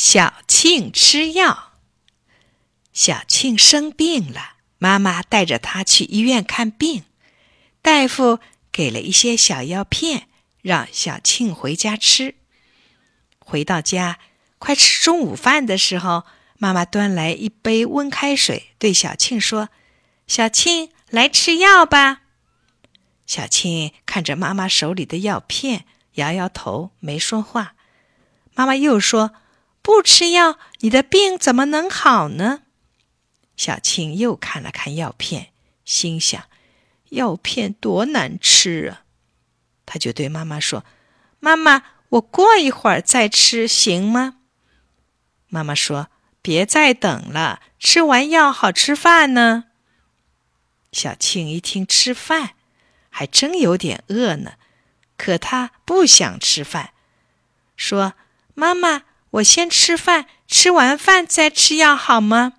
小庆吃药。小庆生病了，妈妈带着他去医院看病。大夫给了一些小药片，让小庆回家吃。回到家，快吃中午饭的时候，妈妈端来一杯温开水，对小庆说：“小庆，来吃药吧。”小庆看着妈妈手里的药片，摇摇头，没说话。妈妈又说。不吃药，你的病怎么能好呢？小庆又看了看药片，心想：药片多难吃啊！他就对妈妈说：“妈妈，我过一会儿再吃行吗？”妈妈说：“别再等了，吃完药好吃饭呢。”小庆一听吃饭，还真有点饿呢，可他不想吃饭，说：“妈妈。”我先吃饭，吃完饭再吃药好吗？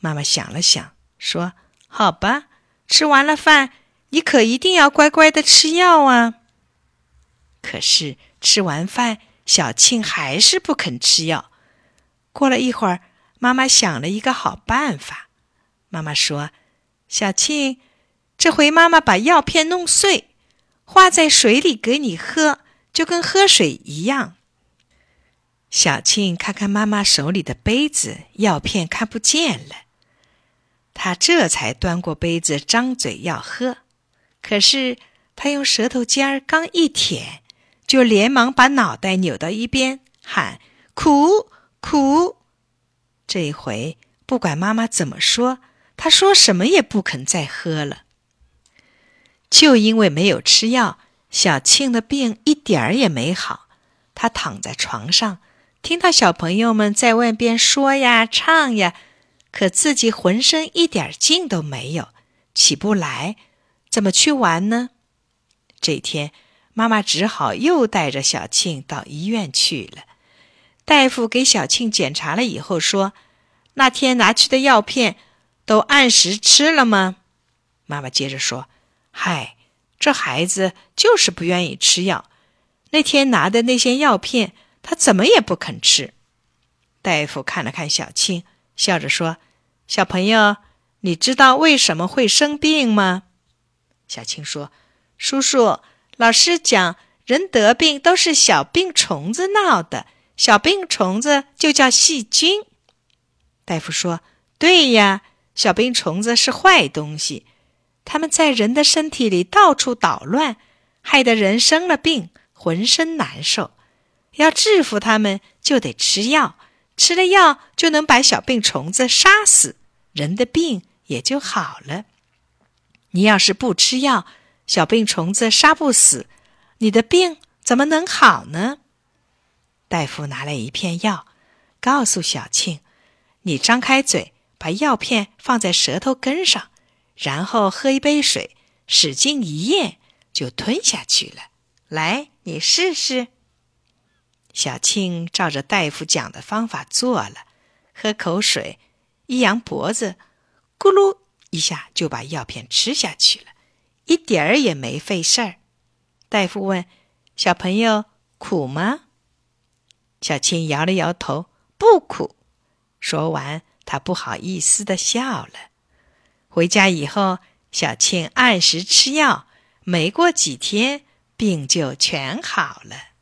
妈妈想了想，说：“好吧，吃完了饭，你可一定要乖乖的吃药啊。”可是吃完饭，小庆还是不肯吃药。过了一会儿，妈妈想了一个好办法。妈妈说：“小庆，这回妈妈把药片弄碎，化在水里给你喝，就跟喝水一样。”小庆看看妈妈手里的杯子，药片看不见了。他这才端过杯子，张嘴要喝。可是他用舌头尖儿刚一舔，就连忙把脑袋扭到一边，喊：“苦苦！”这一回，不管妈妈怎么说，他说什么也不肯再喝了。就因为没有吃药，小庆的病一点儿也没好。他躺在床上。听到小朋友们在外边说呀、唱呀，可自己浑身一点劲都没有，起不来，怎么去玩呢？这天，妈妈只好又带着小庆到医院去了。大夫给小庆检查了以后说：“那天拿去的药片都按时吃了吗？”妈妈接着说：“嗨，这孩子就是不愿意吃药。那天拿的那些药片。”他怎么也不肯吃。大夫看了看小青，笑着说：“小朋友，你知道为什么会生病吗？”小青说：“叔叔，老师讲，人得病都是小病虫子闹的，小病虫子就叫细菌。”大夫说：“对呀，小病虫子是坏东西，他们在人的身体里到处捣乱，害得人生了病，浑身难受。”要制服他们，就得吃药，吃了药就能把小病虫子杀死，人的病也就好了。你要是不吃药，小病虫子杀不死，你的病怎么能好呢？大夫拿来一片药，告诉小庆：“你张开嘴，把药片放在舌头根上，然后喝一杯水，使劲一咽，就吞下去了。来，你试试。”小庆照着大夫讲的方法做了，喝口水，一扬脖子，咕噜一下就把药片吃下去了，一点儿也没费事儿。大夫问：“小朋友苦吗？”小庆摇了摇头，不苦。说完，他不好意思的笑了。回家以后，小庆按时吃药，没过几天，病就全好了。